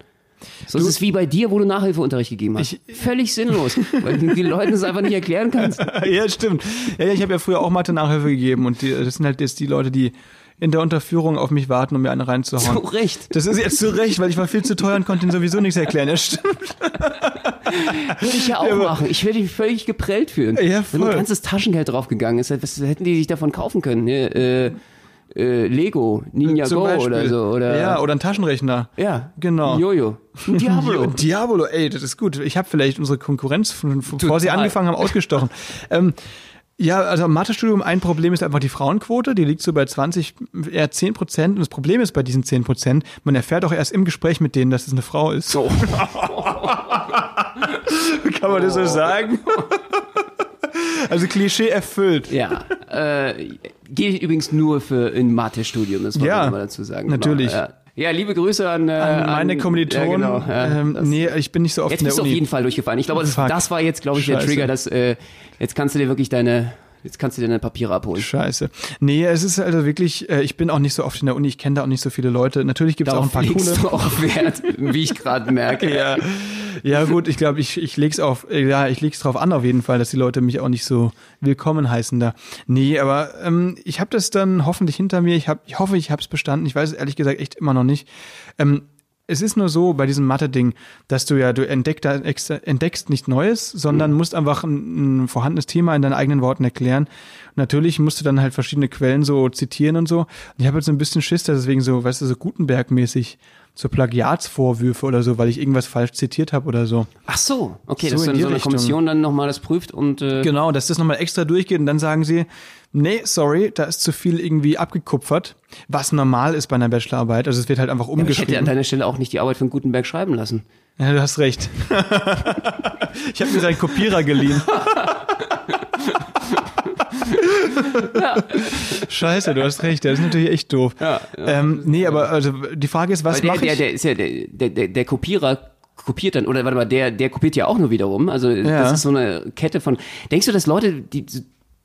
So ist es wie bei dir, wo du Nachhilfeunterricht gegeben hast. Ich- Völlig sinnlos, weil du den Leuten es einfach nicht erklären kannst. <laughs> ja, stimmt. Ja, ich habe ja früher auch Mathe-Nachhilfe gegeben und die, das sind halt jetzt die Leute, die in der Unterführung auf mich warten, um mir eine reinzuhauen. Zu Recht. Das ist jetzt zu Recht, weil ich war viel zu teuer und konnte ihnen sowieso nichts erklären. Ja, stimmt. Würde ich ja auch aber- machen. Ich würde dich völlig geprellt fühlen. Ja, Wenn ein voll. ganzes Taschengeld draufgegangen ist, was hätten die sich davon kaufen können? Ne? Äh, äh, Lego, Ninja Zum Go Beispiel. oder so. Oder, ja, oder ein Taschenrechner. ja. Genau. Jojo. Ein Diablo. <laughs> Diabolo, ey, das ist gut. Ich habe vielleicht unsere Konkurrenz, bevor sie angefangen haben, ausgestochen. <laughs> ähm, ja, also im Mathestudium ein Problem ist einfach die Frauenquote, die liegt so bei 20, eher 10 Prozent. Und das Problem ist bei diesen 10 Prozent, man erfährt auch erst im Gespräch mit denen, dass es eine Frau ist. So. <laughs> Kann man das so sagen? also Klischee erfüllt. Ja. Äh, Gehe übrigens nur für ein Mathestudium, das wollte Ja, ich mal dazu sagen. natürlich. Ja. Ja, liebe Grüße an, äh, An meine Kommilitonen. Ja, genau, ja, ähm, nee, ich bin nicht so oft Jetzt in der bist du auf jeden Fall durchgefallen. Ich glaube, das, das war jetzt, glaube ich, der Scheiße. Trigger, dass äh, jetzt kannst du dir wirklich deine, jetzt kannst du dir deine Papiere abholen. Scheiße. Nee, es ist also wirklich, äh, ich bin auch nicht so oft in der Uni, ich kenne da auch nicht so viele Leute. Natürlich gibt es auch ein paar coole. du auch Wert, wie ich gerade merke. <laughs> Ja, ja gut, ich glaube, ich, ich leg's auf, äh, ja, ich leg's drauf an auf jeden Fall, dass die Leute mich auch nicht so willkommen heißen da. Nee, aber ähm, ich habe das dann hoffentlich hinter mir. Ich, hab, ich hoffe, ich habe es bestanden. Ich weiß es ehrlich gesagt echt immer noch nicht. Ähm, es ist nur so bei diesem Mathe-Ding, dass du ja, du entdeckst, entdeckst nicht Neues, sondern mhm. musst einfach ein, ein, vorhandenes Thema in deinen eigenen Worten erklären. natürlich musst du dann halt verschiedene Quellen so zitieren und so. Und ich habe jetzt so ein bisschen Schiss, deswegen so, weißt du, so Gutenberg-mäßig so Plagiatsvorwürfe oder so, weil ich irgendwas falsch zitiert habe oder so. Ach so, okay, so dass dann so eine Richtung. Kommission dann nochmal das prüft und äh Genau, dass das nochmal extra durchgeht und dann sagen sie, nee, sorry, da ist zu viel irgendwie abgekupfert, was normal ist bei einer Bachelorarbeit. Also es wird halt einfach umgeschrieben. Ja, ich hätte an deiner Stelle auch nicht die Arbeit von Gutenberg schreiben lassen. Ja, du hast recht. <laughs> ich habe mir seinen Kopierer geliehen. <laughs> ja. <laughs> Scheiße, du hast recht, der ist natürlich echt doof. Ja, ja. Ähm, nee, aber also die Frage ist, was mache ich? Der, der ist ja der, der, der Kopierer kopiert dann, oder warte mal, der, der kopiert ja auch nur wiederum. Also ja. das ist so eine Kette von. Denkst du, dass Leute, die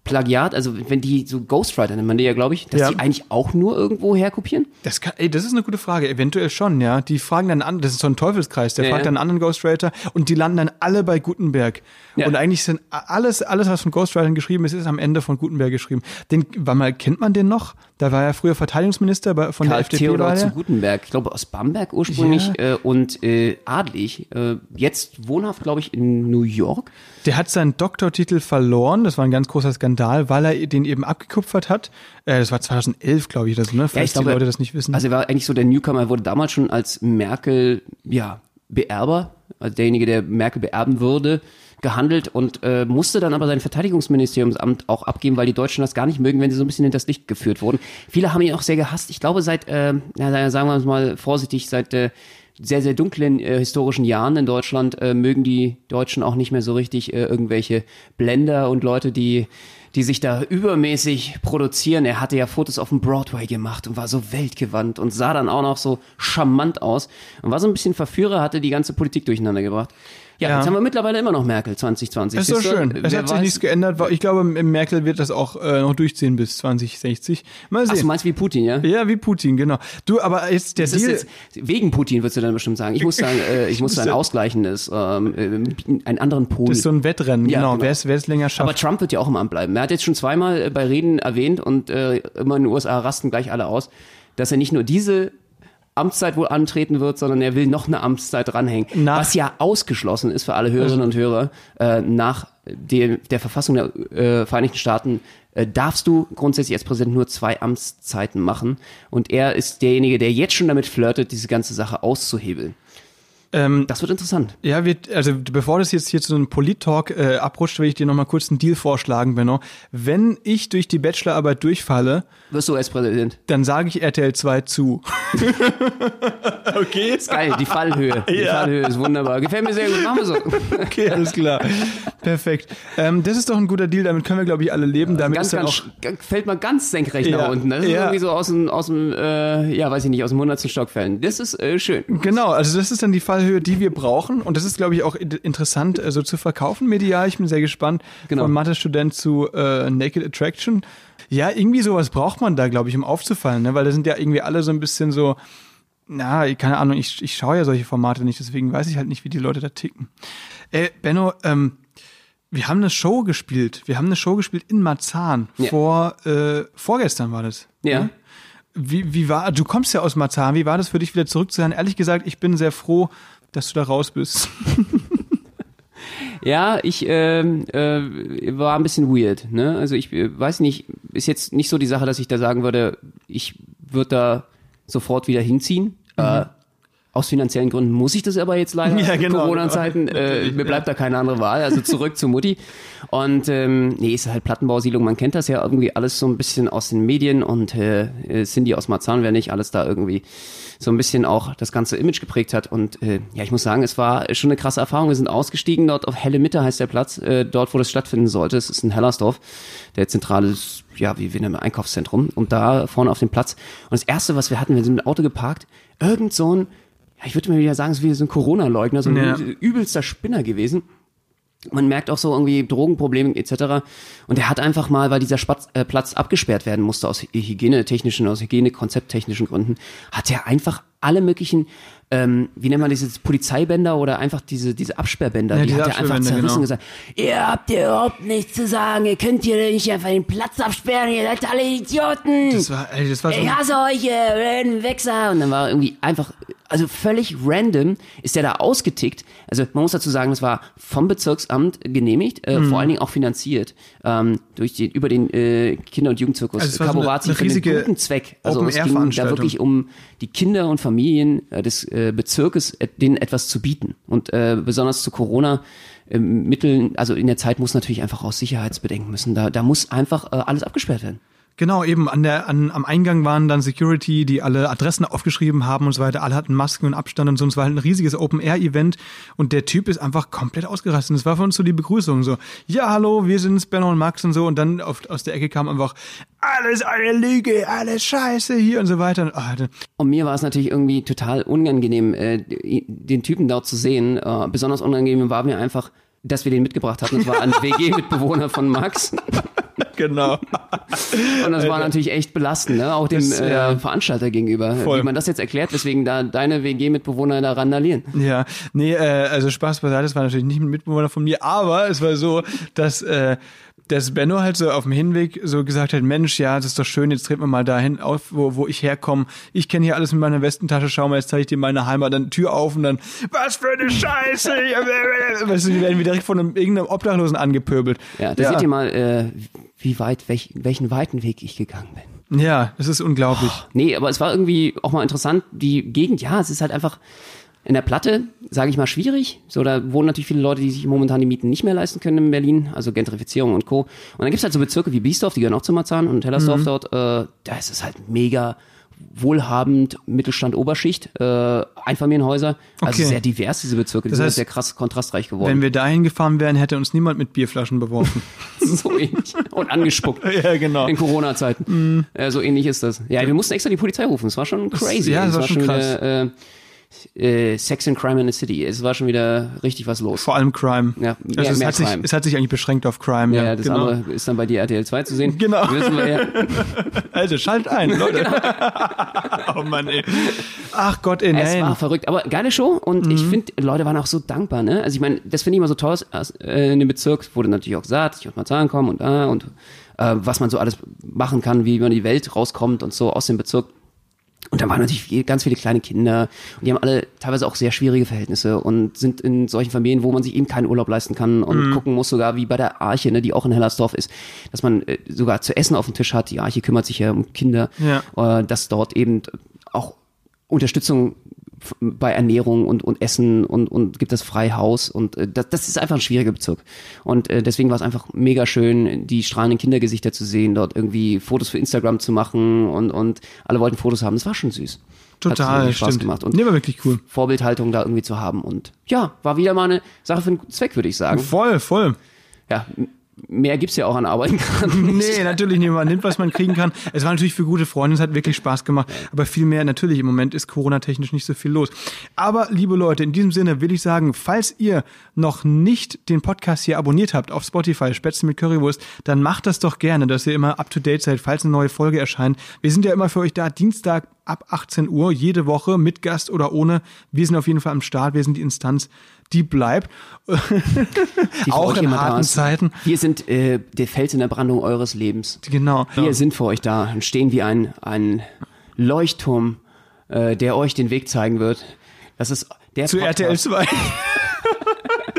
Plagiat, also wenn die so Ghostwriter nennt man die ja, glaube ich, dass ja. die eigentlich auch nur irgendwo herkopieren? Das, kann, ey, das ist eine gute Frage. Eventuell schon, ja. Die fragen dann an, das ist so ein Teufelskreis, der ja, fragt dann einen anderen Ghostwriter und die landen dann alle bei Gutenberg. Ja. Und eigentlich sind alles, alles, was von Ghostwritern geschrieben ist, ist am Ende von Gutenberg geschrieben. Den, war mal, kennt man den noch? Da war er früher Verteidigungsminister von Karl der FDP. Theodor zu Gutenberg, ich glaube aus Bamberg ursprünglich äh, und äh, adlig. Äh, jetzt wohnhaft, glaube ich, in New York. Der hat seinen Doktortitel verloren, das war ein ganz großer Skandal, weil er den eben abgekupfert hat. Äh, das war 2011, glaube ich, das, ne? Falls ja, ich glaube, die Leute das nicht wissen. Also er war eigentlich so der Newcomer, er wurde damals schon als Merkel, ja, Beerber, also derjenige, der Merkel beerben würde, gehandelt und äh, musste dann aber sein Verteidigungsministeriumsamt auch abgeben, weil die Deutschen das gar nicht mögen, wenn sie so ein bisschen in das Licht geführt wurden. Viele haben ihn auch sehr gehasst. Ich glaube, seit, äh, ja, sagen wir mal vorsichtig, seit äh, sehr, sehr dunklen äh, historischen Jahren in Deutschland äh, mögen die Deutschen auch nicht mehr so richtig äh, irgendwelche Blender und Leute, die die sich da übermäßig produzieren. Er hatte ja Fotos auf dem Broadway gemacht und war so weltgewandt und sah dann auch noch so charmant aus und war so ein bisschen Verführer, hatte die ganze Politik durcheinander gebracht. Ja, ja, jetzt haben wir mittlerweile immer noch Merkel 2020. Das ist so schön. Es hat sich nichts geändert. Ich glaube, Merkel wird das auch äh, noch durchziehen bis 2060. Mal sehen. Ach, du meinst wie Putin, ja? Ja, wie Putin, genau. Du, aber jetzt der Deal... Jetzt, wegen Putin würdest du dann bestimmt sagen. Ich muss sagen, äh, ich <laughs> muss ein ausgleichendes, ähm, äh, einen anderen Pol. Das ist so ein Wettrennen, ja, genau. genau. Wer, es, wer es länger schafft. Aber Trump wird ja auch im Amt bleiben. Er hat jetzt schon zweimal äh, bei Reden erwähnt und äh, immer in den USA rasten gleich alle aus, dass er nicht nur diese Amtszeit wohl antreten wird, sondern er will noch eine Amtszeit dranhängen. Nach was ja ausgeschlossen ist für alle Hörerinnen und Hörer. Äh, nach dem, der Verfassung der äh, Vereinigten Staaten äh, darfst du grundsätzlich als Präsident nur zwei Amtszeiten machen. Und er ist derjenige, der jetzt schon damit flirtet, diese ganze Sache auszuhebeln. Ähm, das wird interessant. Ja, wird, also bevor das jetzt hier zu einem Polit-Talk äh, abrutscht, will ich dir nochmal kurz einen Deal vorschlagen, Benno. Wenn ich durch die Bachelorarbeit durchfalle, wirst du als Präsident. Dann sage ich RTL 2 zu. <laughs> okay. Ist geil, die Fallhöhe. Die ja. Fallhöhe ist wunderbar. Gefällt mir sehr gut. Machen wir so. <laughs> okay, alles klar. Perfekt. Ähm, das ist doch ein guter Deal, damit können wir, glaube ich, alle leben. Damit ganz, ist dann ganz, auch fällt mal ganz senkrecht ja. nach unten. Das ist ja. irgendwie so aus dem, aus dem äh, ja, weiß ich nicht, aus dem hundertsten Stock fällen. Das ist äh, schön. Genau, also das ist dann die Fallhöhe Fallhöhe, die wir brauchen. Und das ist, glaube ich, auch interessant äh, so zu verkaufen medial. Ich bin sehr gespannt. Genau. Von Mathe-Student zu äh, Naked Attraction. Ja, irgendwie sowas braucht man da, glaube ich, um aufzufallen, ne? weil da sind ja irgendwie alle so ein bisschen so, na, keine Ahnung, ich, ich schaue ja solche Formate nicht, deswegen weiß ich halt nicht, wie die Leute da ticken. Äh, Benno, ähm, wir haben eine Show gespielt. Wir haben eine Show gespielt in Marzahn. Ja. Vor, äh, vorgestern war das. Ja. Ne? Wie, wie war, du kommst ja aus Marzahn, wie war das für dich wieder zurück zu sein? Ehrlich gesagt, ich bin sehr froh, dass du da raus bist. <laughs> ja, ich ähm, äh, war ein bisschen weird. Ne? Also ich äh, weiß nicht, ist jetzt nicht so die Sache, dass ich da sagen würde, ich würde da sofort wieder hinziehen. Mhm. Äh, aus finanziellen Gründen muss ich das aber jetzt leider <laughs> ja, genau. Corona-Zeiten. Äh, <laughs> mir bleibt ja. da keine andere Wahl. Also zurück zu Mutti. Und ähm, nee, ist halt Plattenbausiedlung. Man kennt das ja irgendwie alles so ein bisschen aus den Medien und äh, Cindy aus Marzahn, wer nicht, alles da irgendwie so ein bisschen auch das ganze Image geprägt hat. Und äh, ja, ich muss sagen, es war schon eine krasse Erfahrung. Wir sind ausgestiegen dort auf Helle Mitte heißt der Platz, äh, dort, wo das stattfinden sollte. Es ist in Hellersdorf, der zentrale, ja, wie wir nennen Einkaufszentrum. Und da vorne auf dem Platz. Und das erste, was wir hatten, wir sind mit dem Auto geparkt, irgend so ein ja, ich würde mal wieder sagen, es ist wie so ein Corona-Leugner, so ein ja. übelster Spinner gewesen. Man merkt auch so irgendwie Drogenprobleme etc. Und er hat einfach mal, weil dieser Spatz, äh, Platz abgesperrt werden musste aus hygienetechnischen, aus hygienekonzepttechnischen Gründen, hat er einfach alle möglichen, ähm, wie nennt man dieses Polizeibänder oder einfach diese diese Absperrbänder, ja, die hat er einfach zerrissen genau. gesagt. Ihr habt hier überhaupt nichts zu sagen, ihr könnt hier nicht einfach den Platz absperren, ihr seid alle Idioten. Das war, ey, das war so ich hasse euch, ihr Wichser. Und dann war irgendwie einfach also völlig random ist der da ausgetickt. Also man muss dazu sagen, das war vom Bezirksamt genehmigt, äh, Mhm. vor allen Dingen auch finanziert ähm, durch den über den äh, Kinder- und Jugendzirkus Also war so eine- eine für riesige guten Zweck. Also es ging da wirklich um die Kinder und Familien äh, des äh, Bezirkes, äh, denen etwas zu bieten. Und äh, besonders zu Corona äh, Mitteln, also in der Zeit muss natürlich einfach aus Sicherheitsbedenken müssen. Da, da muss einfach äh, alles abgesperrt werden. Genau, eben an der, an, am Eingang waren dann Security, die alle Adressen aufgeschrieben haben und so weiter. Alle hatten Masken und Abstand und so. Und es war halt ein riesiges Open-Air-Event und der Typ ist einfach komplett ausgerastet. Und es war für uns so die Begrüßung so, ja, hallo, wir sind's, Benno und Max und so. Und dann auf, aus der Ecke kam einfach, alles eine Lüge, alles scheiße hier und so weiter. Und, dann- Und mir war es natürlich irgendwie total unangenehm, äh, den Typen dort zu sehen. Äh, besonders unangenehm war mir einfach, dass wir den mitgebracht hatten. Das war ein <laughs> WG-Mitbewohner von Max. genau. Und das war natürlich echt belastend, ne? auch dem Das, ja. äh, Veranstalter gegenüber. Voll. Wie man das jetzt erklärt, weswegen da deine WG-Mitbewohner da randalieren. Ja, nee, äh, also Spaß beiseite, das war natürlich nicht ein Mitbewohner von mir, aber es war so, dass, äh, dass Benno halt so auf dem Hinweg so gesagt hat, Mensch, ja, das ist doch schön, jetzt treten wir mal dahin auf, wo, wo ich herkomme. Ich kenne hier alles mit meiner Westentasche, schau mal, jetzt zeige ich dir meine Heimat, dann Tür auf und dann, was für eine Scheiße! weißt du, die werden wie direkt von einem, irgendeinem Obdachlosen angepöbelt. Ja, da seht ihr mal, äh, wie weit, welch, welchen weiten Weg ich gegangen bin. Ja, das ist unglaublich. Nee, aber es war irgendwie auch mal interessant, die Gegend, ja, es ist halt einfach in der Platte, sage ich mal, schwierig. So, da wohnen natürlich viele Leute, die sich momentan die Mieten nicht mehr leisten können in Berlin, also Gentrifizierung und Co. Und dann gibt's halt so Bezirke wie Biesdorf, die gehören auch zu Marzahn und Hellersdorf dort, äh, da ist es halt mega wohlhabend, Mittelstand, Oberschicht, äh, Einfamilienhäuser, also Okay. sehr divers, diese Bezirke, die Das sind sehr krass kontrastreich Wenn geworden. wir dahin gefahren wären, hätte uns niemand mit Bierflaschen beworfen. <laughs> so ähnlich. Und angespuckt. <laughs> ja, genau. In Corona-Zeiten. Äh, so ähnlich ist das. Ja, wir mussten extra die Polizei rufen. Es war schon crazy. ja, ey. das es war schon wieder äh, äh, Sex and Crime in the City. Es war schon wieder richtig was los. Vor allem Crime. Ja, mehr- also es, hat sich, Crime. es hat sich eigentlich beschränkt auf Crime. Ja, Ja, das genau. andere ist dann bei dir RTL 2 zu sehen. Genau. <laughs> Also schalt ein, Leute. <laughs> oh Mann, ey. Ach Gott, ey, Es war nein. verrückt, aber geile Show und ich Mhm. finde, Leute waren auch so dankbar, ne? Also ich meine, das finde ich immer so toll, äh, in dem Bezirk wurde natürlich auch gesagt, ich aus Marzahn kommen und da und äh, was man so alles machen kann, wie man in die Welt rauskommt und so aus dem Bezirk. Und da waren natürlich ganz viele kleine Kinder und die haben alle teilweise auch sehr schwierige Verhältnisse und sind in solchen Familien, wo man sich eben keinen Urlaub leisten kann und Mhm. gucken muss, sogar wie bei der Arche, ne, die auch in Hellersdorf ist, dass man äh, sogar zu essen auf dem Tisch hat. Die Arche kümmert sich ja um Kinder, äh, dass dort eben auch Unterstützung bei Ernährung und, und Essen und, und gibt das Freihaus und äh, das, das ist einfach ein schwieriger Bezirk. Und äh, deswegen war es einfach mega schön, die strahlenden Kindergesichter zu sehen, dort irgendwie Fotos für Instagram zu machen und, und alle wollten Fotos haben. Das war schon süß. Hat Total, wirklich Spaß stimmt. gemacht. Und Nee, war wirklich cool. Vorbildhaltung da irgendwie zu haben. Und ja, war wieder mal eine Sache für einen guten Zweck, würde ich sagen. Voll, voll. Ja, mehr gibt's ja auch an Arbeiten <laughs> gerade nicht. Nee, natürlich nicht. Man nimmt, was man kriegen kann. Es war natürlich für gute Freunde, es hat wirklich Spaß gemacht. Aber viel mehr, natürlich, im Moment ist Corona-technisch nicht so viel los. Aber, liebe Leute, in diesem Sinne will ich sagen, falls ihr noch nicht den Podcast hier abonniert habt auf Spotify, Spätzle mit Currywurst, dann macht das doch gerne, dass ihr immer up to date seid, falls eine neue Folge erscheint. Wir sind ja immer für euch da, Dienstag ab 18 Uhr, jede Woche, mit Gast oder ohne. Wir sind auf jeden Fall am Start, wir sind die Instanz, die bleibt. <laughs> Die auch in da harten ist. Zeiten. Wir sind äh, der Fels in der Brandung eures Lebens. Genau. Wir sind für euch da und stehen wie ein, ein Leuchtturm, äh, der euch den Weg zeigen wird. Das ist der Zu Podcast. RTL 2. <laughs>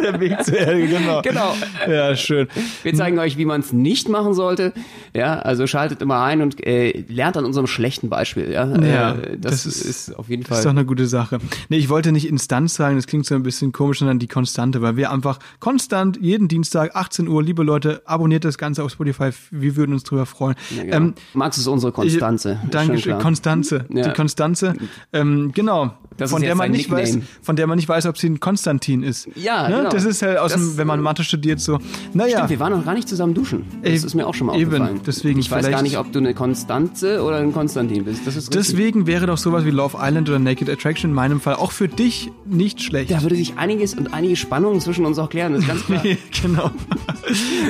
Der Weg zu RTL, genau. <laughs> Genau. Ja, schön. Wir zeigen euch, wie man es nicht machen sollte. Ja, also schaltet immer ein und äh, lernt an unserem schlechten Beispiel. Ja, Ja, äh, das, das ist- ist, auf jeden Das ist doch Fall. eine gute Sache. Nee, ich wollte nicht Instanz sagen, das klingt so ein bisschen komisch, sondern die Konstante, weil wir einfach konstant jeden Dienstag 18 Uhr, liebe Leute, abonniert das Ganze auf Spotify, wir würden uns drüber freuen. Ja, genau. ähm, Max ist unsere Konstanze. Ich, ist danke, schon klar. Konstanze. Ja. Die Konstanze. <laughs> Ähm, genau. Das von der man nicht weiß, von der man nicht weiß, ob sie ein Konstantin ist. Ja, ne? genau. Das ist halt aus Das- dem, wenn man Mathe studiert, so. Naja. Stimmt, wir waren noch gar nicht zusammen duschen. Das Ey, ist mir auch schon mal eben, aufgefallen. deswegen ich weiß gar nicht, ob du eine Konstanze oder ein Konstantin bist. Deswegen wäre doch sowas wie Love Island oder Naked Attraction in meinem Fall auch für dich nicht schlecht. Da würde sich einiges und einige Spannungen zwischen uns auch klären, das ist ganz klar. <laughs> genau.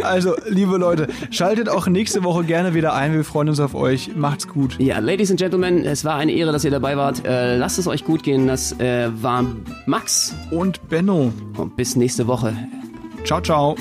Also, liebe Leute, schaltet auch nächste Woche gerne wieder ein. Wir freuen uns auf euch. Macht's gut. Ja, Ladies and Gentlemen, es war eine Ehre, dass ihr dabei wart. Äh, lasst es euch gut gehen. Das äh, war Max Und Benno. und bis nächste Woche. Ciao, ciao.